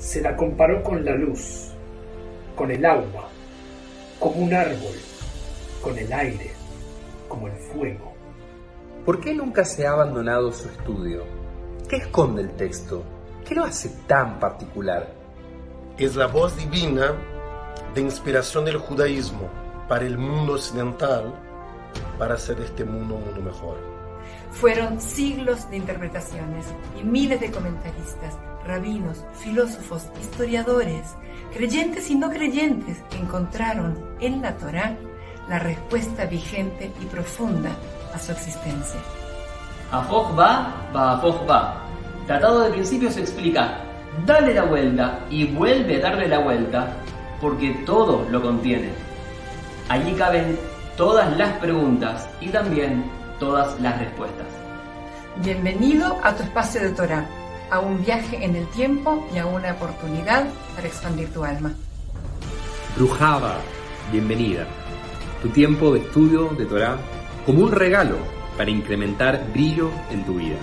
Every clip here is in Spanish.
se la comparó con la luz, con el agua, como un árbol, con el aire, como el fuego. ¿Por qué nunca se ha abandonado su estudio? ¿Qué esconde el texto? ¿Qué lo hace tan particular? Es la voz divina de inspiración del judaísmo para el mundo occidental para hacer este mundo un mundo mejor. Fueron siglos de interpretaciones y miles de comentaristas, rabinos, filósofos, historiadores, creyentes y no creyentes encontraron en la Torá la respuesta vigente y profunda a su existencia. Afoch va, va va. Tratado de principios explica, dale la vuelta y vuelve a darle la vuelta, porque todo lo contiene. Allí caben todas las preguntas y también todas las respuestas. Bienvenido a tu espacio de Torah, a un viaje en el tiempo y a una oportunidad para expandir tu alma. Brujaba, bienvenida. Tu tiempo de estudio de Torah como un regalo para incrementar brillo en tu vida.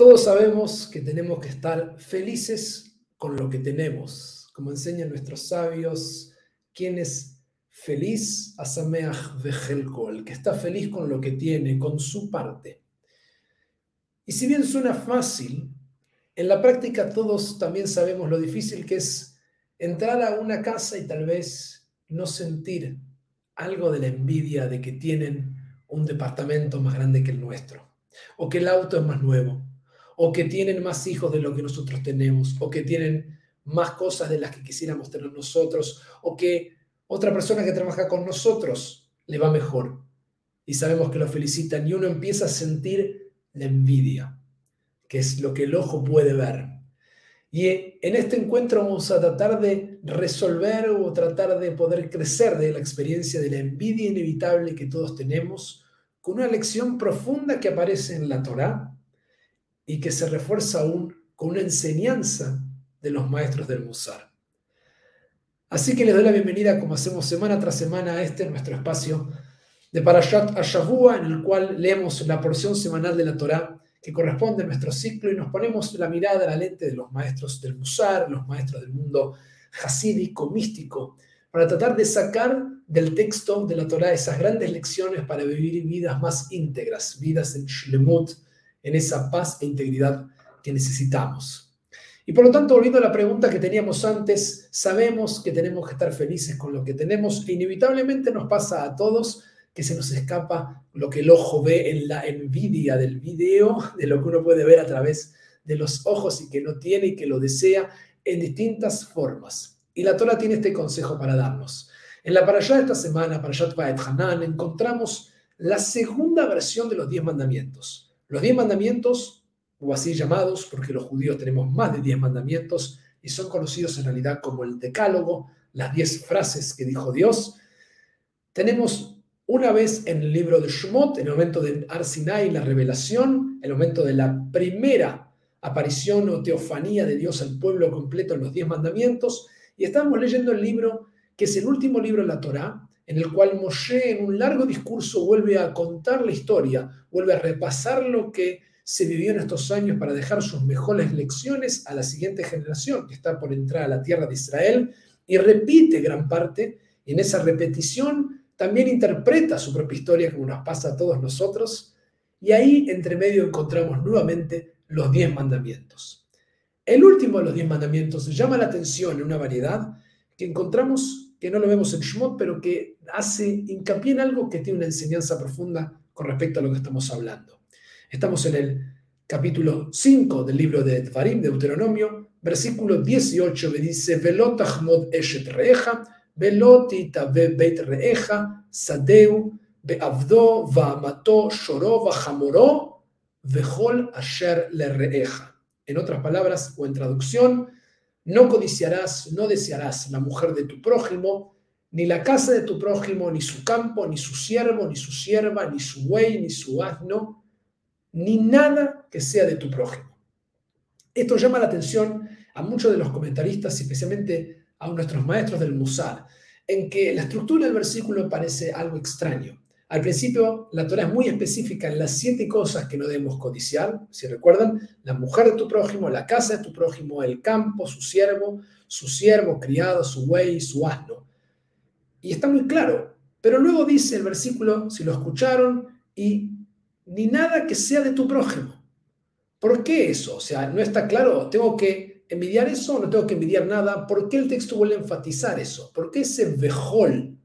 Todos sabemos que tenemos que estar felices con lo que tenemos, como enseñan nuestros sabios, quien es feliz, asameach vejelko, el que está feliz con lo que tiene, con su parte. Y si bien suena fácil, en la práctica todos también sabemos lo difícil que es entrar a una casa y tal vez no sentir algo de la envidia de que tienen un departamento más grande que el nuestro, o que el auto es más nuevo, o que tienen más hijos de lo que nosotros tenemos, o que tienen más cosas de las que quisiéramos tener nosotros, o que otra persona que trabaja con nosotros le va mejor. Y sabemos que lo felicitan y uno empieza a sentir la envidia, que es lo que el ojo puede ver. Y en este encuentro vamos a tratar de resolver o tratar de poder crecer de la experiencia de la envidia inevitable que todos tenemos, con una lección profunda que aparece en la Torá y que se refuerza aún con una enseñanza de los maestros del Musar. Así que les doy la bienvenida, como hacemos semana tras semana, a este nuestro espacio de Parashat Ashavua, en el cual leemos la porción semanal de la Torá que corresponde a nuestro ciclo y nos ponemos la mirada a la lente de los maestros del Musar, los maestros del mundo hasídico, místico, para tratar de sacar del texto de la Torá esas grandes lecciones para vivir vidas más íntegras, vidas en Shlemut, en esa paz e integridad que necesitamos. Y por lo tanto, volviendo a la pregunta que teníamos antes, sabemos que tenemos que estar felices con lo que tenemos e inevitablemente nos pasa a todos que se nos escapa lo que el ojo ve en la envidia del video, de lo que uno puede ver a través de los ojos y que no tiene y que lo desea en distintas formas. Y la Torah tiene este consejo para darnos. En la parashá de esta semana, Parashat Vaed Hanan, encontramos la segunda versión de los diez mandamientos. Los diez mandamientos, o así llamados, porque los judíos tenemos más de diez mandamientos y son conocidos en realidad como el decálogo, las diez frases que dijo Dios, tenemos una vez en el libro de Shemot, en el momento de Arsinai, la revelación, el momento de la primera aparición o teofanía de Dios al pueblo completo en los diez mandamientos, y estamos leyendo el libro que es el último libro de la Torá, en el cual Moshe en un largo discurso vuelve a contar la historia, vuelve a repasar lo que se vivió en estos años para dejar sus mejores lecciones a la siguiente generación que está por entrar a la tierra de Israel y repite gran parte, en esa repetición también interpreta su propia historia como nos pasa a todos nosotros, y ahí entre medio encontramos nuevamente los diez mandamientos. El último de los diez mandamientos llama la atención en una variedad que encontramos que no lo vemos en Shemot, pero que hace hincapié en algo que tiene una enseñanza profunda con respecto a lo que estamos hablando. Estamos en el capítulo 5 del libro de Dvarim, Deuteronomio, versículo 18, me dice, Velot eshet reeja, veloti beit reeja, sadeu, beavdo, va'amato, shoro, va'hamoro, vejol asher le reeja. En otras palabras, o en traducción, no codiciarás, no desearás la mujer de tu prójimo, ni la casa de tu prójimo, ni su campo, ni su siervo, ni su sierva, ni su buey, ni su asno, ni nada que sea de tu prójimo. Esto llama la atención a muchos de los comentaristas, especialmente a nuestros maestros del Musar, en que la estructura del versículo parece algo extraño. Al principio, la Torah es muy específica en las siete cosas que no debemos codiciar. Si recuerdan, la mujer de tu prójimo, la casa de tu prójimo, el campo, su siervo, su siervo, criado, su buey, su asno. Y está muy claro. Pero luego dice el versículo, si lo escucharon, y ni nada que sea de tu prójimo. ¿Por qué eso? O sea, no está claro. ¿Tengo que envidiar eso no tengo que envidiar nada? ¿Por qué el texto vuelve a enfatizar eso? ¿Por qué ese vejol?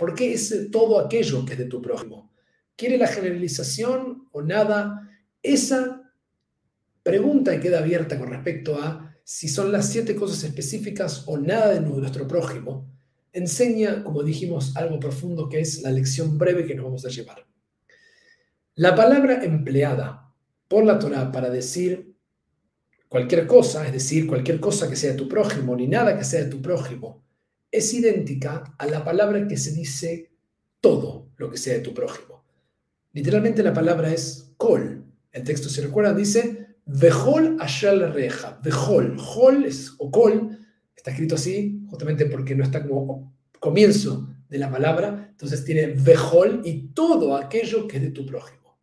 ¿Por qué ese todo aquello que es de tu prójimo? ¿Quiere la generalización o nada? Esa pregunta queda abierta con respecto a si son las siete cosas específicas o nada de nuestro prójimo enseña, como dijimos, algo profundo que es la lección breve que nos vamos a llevar. La palabra empleada por la Torah para decir cualquier cosa, es decir, cualquier cosa que sea de tu prójimo, ni nada que sea de tu prójimo, es idéntica a la palabra que se dice todo lo que sea de tu prójimo. Literalmente la palabra es kol. El texto, si recuerdan, dice vejol ashal reja. Vejol. Hol es, o kol Está escrito así justamente porque no está como comienzo de la palabra, entonces tiene vejol y todo aquello que es de tu prójimo.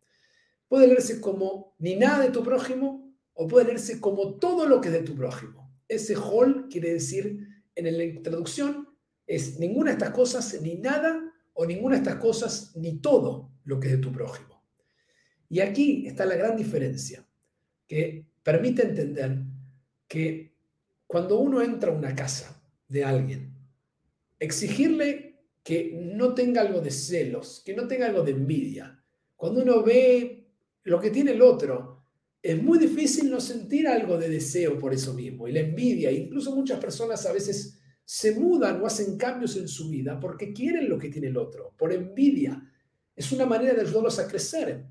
Puede leerse como ni nada de tu prójimo o puede leerse como todo lo que es de tu prójimo. Ese hol quiere decir en la traducción es ninguna de estas cosas, ni nada o ninguna de estas cosas, ni todo lo que es de tu prójimo. Y aquí está la gran diferencia que permite entender que cuando uno entra a una casa de alguien, exigirle que no tenga algo de celos, que no tenga algo de envidia. Cuando uno ve lo que tiene el otro, es muy difícil no sentir algo de deseo por eso mismo y la envidia. Incluso muchas personas a veces se mudan o hacen cambios en su vida porque quieren lo que tiene el otro, por envidia. Es una manera de ayudarlos a crecer.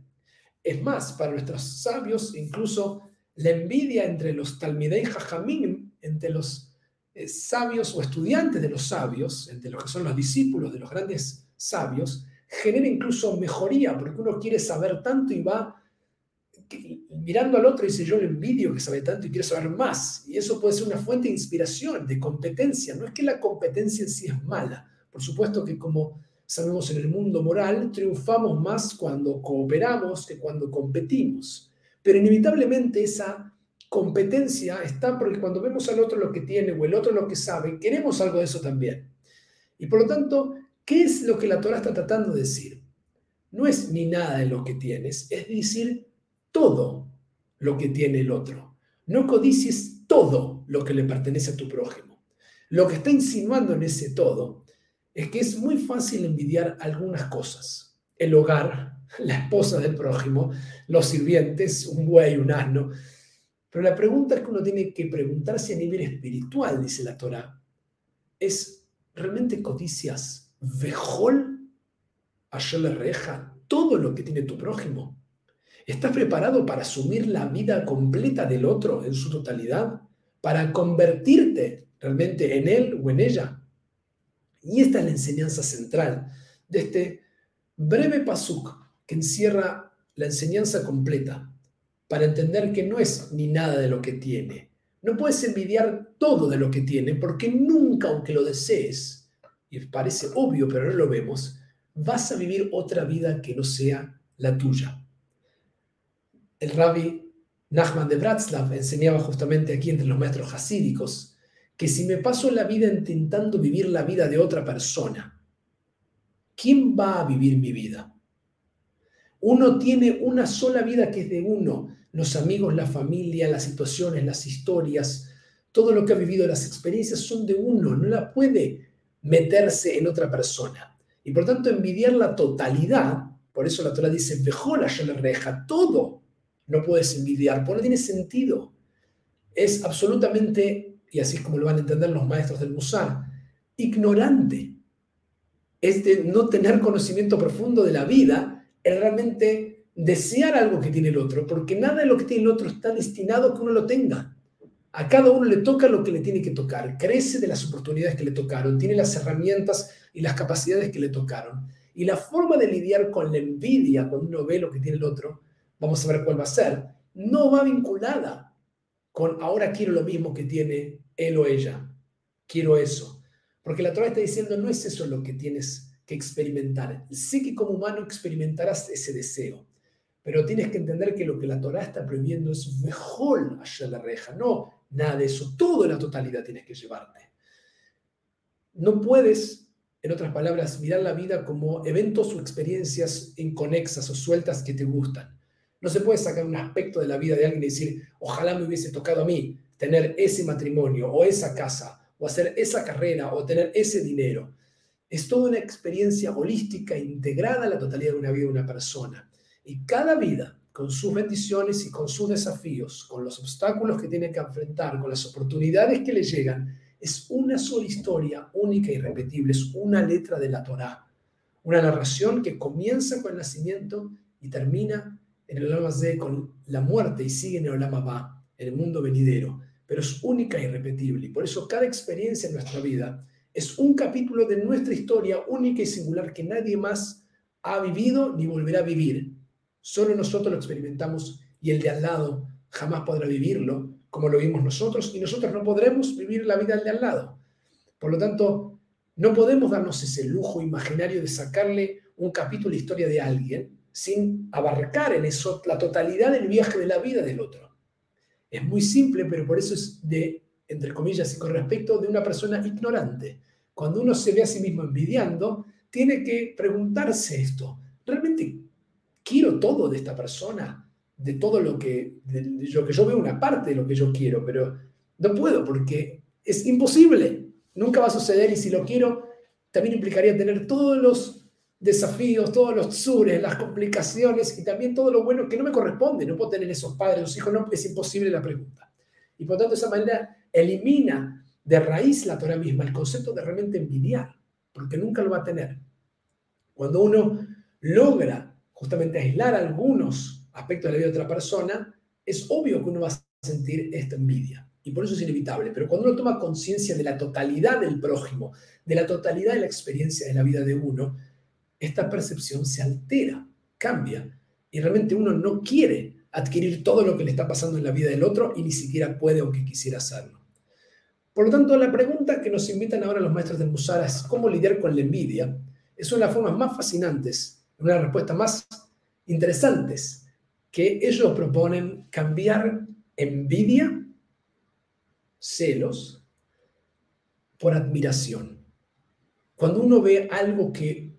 Es más, para nuestros sabios, incluso la envidia entre los Talmidei Jajamim entre los eh, sabios o estudiantes de los sabios, entre los que son los discípulos de los grandes sabios, genera incluso mejoría, porque uno quiere saber tanto y va mirando al otro dice, yo le envidio que sabe tanto y quiero saber más. Y eso puede ser una fuente de inspiración, de competencia. No es que la competencia en sí es mala. Por supuesto que como sabemos en el mundo moral, triunfamos más cuando cooperamos que cuando competimos. Pero inevitablemente esa competencia está porque cuando vemos al otro lo que tiene o el otro lo que sabe, queremos algo de eso también. Y por lo tanto, ¿qué es lo que la Torah está tratando de decir? No es ni nada de lo que tienes, es decir, todo lo que tiene el otro. No codicies todo lo que le pertenece a tu prójimo. Lo que está insinuando en ese todo es que es muy fácil envidiar algunas cosas. El hogar, la esposa del prójimo, los sirvientes, un buey, un asno. Pero la pregunta que uno tiene que preguntarse a nivel espiritual, dice la Torah, es, ¿realmente codicias vejol la reja todo lo que tiene tu prójimo? ¿Estás preparado para asumir la vida completa del otro en su totalidad? ¿Para convertirte realmente en él o en ella? Y esta es la enseñanza central de este breve pasuk que encierra la enseñanza completa para entender que no es ni nada de lo que tiene. No puedes envidiar todo de lo que tiene porque nunca, aunque lo desees, y parece obvio pero no lo vemos, vas a vivir otra vida que no sea la tuya. El rabbi Nachman de Bratslav enseñaba justamente aquí entre los maestros hasídicos que si me paso la vida intentando vivir la vida de otra persona, ¿quién va a vivir mi vida? Uno tiene una sola vida que es de uno los amigos, la familia, las situaciones, las historias, todo lo que ha vivido, las experiencias son de uno, no la puede meterse en otra persona. Y por tanto, envidiar la totalidad, por eso la Torah dice, la yo le reja, todo no puedes envidiar, porque no tiene sentido. Es absolutamente, y así es como lo van a entender los maestros del Musar, ignorante. Es de no tener conocimiento profundo de la vida, es realmente desear algo que tiene el otro, porque nada de lo que tiene el otro está destinado a que uno lo tenga. A cada uno le toca lo que le tiene que tocar, crece de las oportunidades que le tocaron, tiene las herramientas y las capacidades que le tocaron. Y la forma de lidiar con la envidia cuando uno ve lo que tiene el otro, vamos a ver cuál va a ser, no va vinculada con ahora quiero lo mismo que tiene él o ella. Quiero eso. Porque la Torah está diciendo, no es eso lo que tienes que experimentar. Sí que como humano experimentarás ese deseo, pero tienes que entender que lo que la Torah está prohibiendo es mejor allá la reja, no nada de eso, todo en la totalidad tienes que llevarte. No puedes, en otras palabras, mirar la vida como eventos o experiencias inconexas o sueltas que te gustan. No se puede sacar un aspecto de la vida de alguien y decir, ojalá me hubiese tocado a mí tener ese matrimonio o esa casa o hacer esa carrera o tener ese dinero. Es toda una experiencia holística integrada a la totalidad de una vida de una persona. Y cada vida, con sus bendiciones y con sus desafíos, con los obstáculos que tiene que enfrentar, con las oportunidades que le llegan, es una sola historia única y irrepetible, es una letra de la Torá, una narración que comienza con el nacimiento y termina en el Olama con la muerte y sigue en el Olama Ba, en el mundo venidero, pero es única y irrepetible. Y por eso cada experiencia en nuestra vida es un capítulo de nuestra historia única y singular que nadie más ha vivido ni volverá a vivir. Solo nosotros lo experimentamos y el de al lado jamás podrá vivirlo como lo vimos nosotros y nosotros no podremos vivir la vida del de al lado. Por lo tanto, no podemos darnos ese lujo imaginario de sacarle un capítulo de historia de alguien sin abarcar en eso la totalidad del viaje de la vida del otro. Es muy simple, pero por eso es de, entre comillas, y con respecto de una persona ignorante. Cuando uno se ve a sí mismo envidiando, tiene que preguntarse esto. ¿Realmente quiero todo de esta persona? de todo lo que, yo, que yo veo una parte de lo que yo quiero, pero no puedo porque es imposible, nunca va a suceder y si lo quiero, también implicaría tener todos los desafíos, todos los sures, las complicaciones y también todo lo bueno que no me corresponde, no puedo tener esos padres, esos hijos, no, es imposible la pregunta. Y por tanto, de esa manera elimina de raíz la Torah misma el concepto de realmente envidiar, porque nunca lo va a tener. Cuando uno logra justamente aislar algunos aspecto de la vida de otra persona, es obvio que uno va a sentir esta envidia. Y por eso es inevitable. Pero cuando uno toma conciencia de la totalidad del prójimo, de la totalidad de la experiencia de la vida de uno, esta percepción se altera, cambia. Y realmente uno no quiere adquirir todo lo que le está pasando en la vida del otro y ni siquiera puede aunque quisiera hacerlo. Por lo tanto, la pregunta que nos invitan ahora los maestros de Musara es cómo lidiar con la envidia. Es una de las formas más fascinantes, una de las respuestas más interesantes que ellos proponen cambiar envidia, celos, por admiración. Cuando uno ve algo que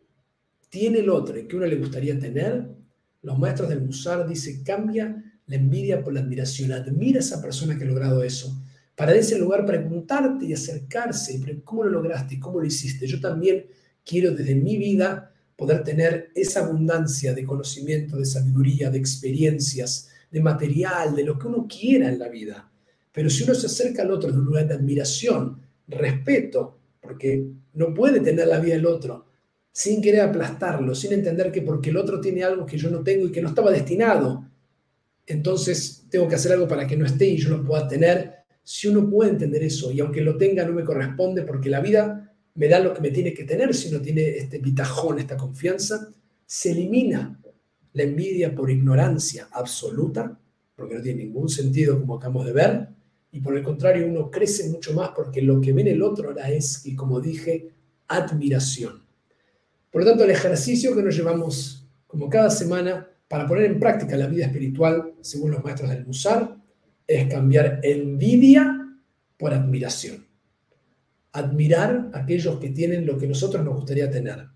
tiene el otro y que uno le gustaría tener, los maestros del Musar dicen, cambia la envidia por la admiración. Admira a esa persona que ha logrado eso. Para ese lugar preguntarte y acercarse, ¿cómo lo lograste? ¿Cómo lo hiciste? Yo también quiero desde mi vida poder tener esa abundancia de conocimiento, de sabiduría, de experiencias, de material, de lo que uno quiera en la vida. Pero si uno se acerca al otro de un lugar de admiración, respeto, porque no puede tener la vida del otro, sin querer aplastarlo, sin entender que porque el otro tiene algo que yo no tengo y que no estaba destinado, entonces tengo que hacer algo para que no esté y yo lo pueda tener. Si uno puede entender eso y aunque lo tenga no me corresponde porque la vida me da lo que me tiene que tener, si no tiene este pitajón, esta confianza, se elimina la envidia por ignorancia absoluta, porque no tiene ningún sentido como acabamos de ver, y por el contrario uno crece mucho más porque lo que ve en el otro ahora es, y como dije, admiración. Por lo tanto, el ejercicio que nos llevamos como cada semana para poner en práctica la vida espiritual, según los maestros del Musar, es cambiar envidia por admiración. Admirar a aquellos que tienen lo que nosotros nos gustaría tener,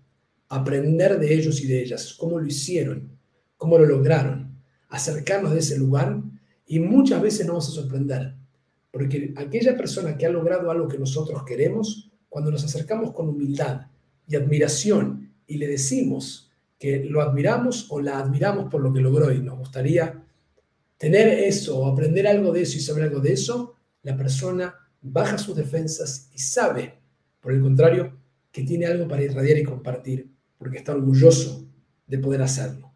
aprender de ellos y de ellas, cómo lo hicieron, cómo lo lograron, acercarnos de ese lugar y muchas veces nos vamos a sorprender, porque aquella persona que ha logrado algo que nosotros queremos, cuando nos acercamos con humildad y admiración y le decimos que lo admiramos o la admiramos por lo que logró y nos gustaría tener eso o aprender algo de eso y saber algo de eso, la persona baja sus defensas y sabe, por el contrario, que tiene algo para irradiar y compartir, porque está orgulloso de poder hacerlo.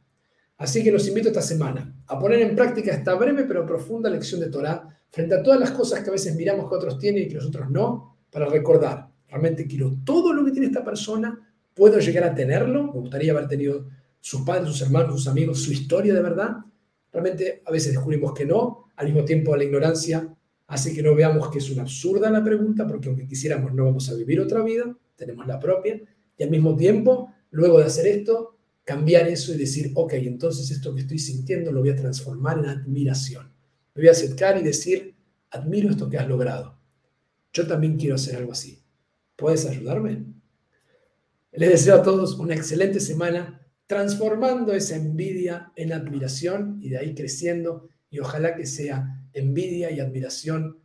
Así que los invito esta semana a poner en práctica esta breve pero profunda lección de Torah frente a todas las cosas que a veces miramos que otros tienen y que nosotros no, para recordar, realmente quiero todo lo que tiene esta persona, puedo llegar a tenerlo, me gustaría haber tenido sus padres, sus hermanos, sus amigos, su historia de verdad. Realmente a veces descubrimos que no, al mismo tiempo la ignorancia hace que no veamos que es una absurda la pregunta, porque aunque quisiéramos no vamos a vivir otra vida, tenemos la propia, y al mismo tiempo, luego de hacer esto, cambiar eso y decir, ok, entonces esto que estoy sintiendo lo voy a transformar en admiración. Me voy a acercar y decir, admiro esto que has logrado. Yo también quiero hacer algo así. ¿Puedes ayudarme? Les deseo a todos una excelente semana, transformando esa envidia en admiración y de ahí creciendo y ojalá que sea envidia y admiración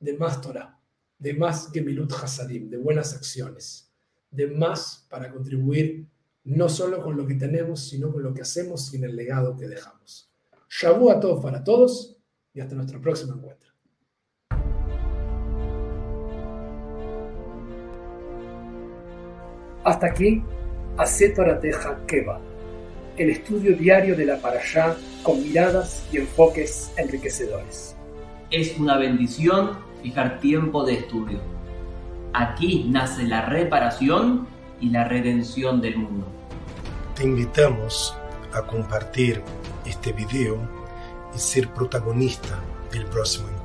de más Torah, de más Gemilut Hasadim, de buenas acciones, de más para contribuir no solo con lo que tenemos, sino con lo que hacemos y en el legado que dejamos. Shabu a todos para todos y hasta nuestro próximo encuentro. Hasta aquí, Torateja Keva, el estudio diario de la Parashá con miradas y enfoques enriquecedores. Es una bendición fijar tiempo de estudio. Aquí nace la reparación y la redención del mundo. Te invitamos a compartir este video y ser protagonista del próximo encuentro.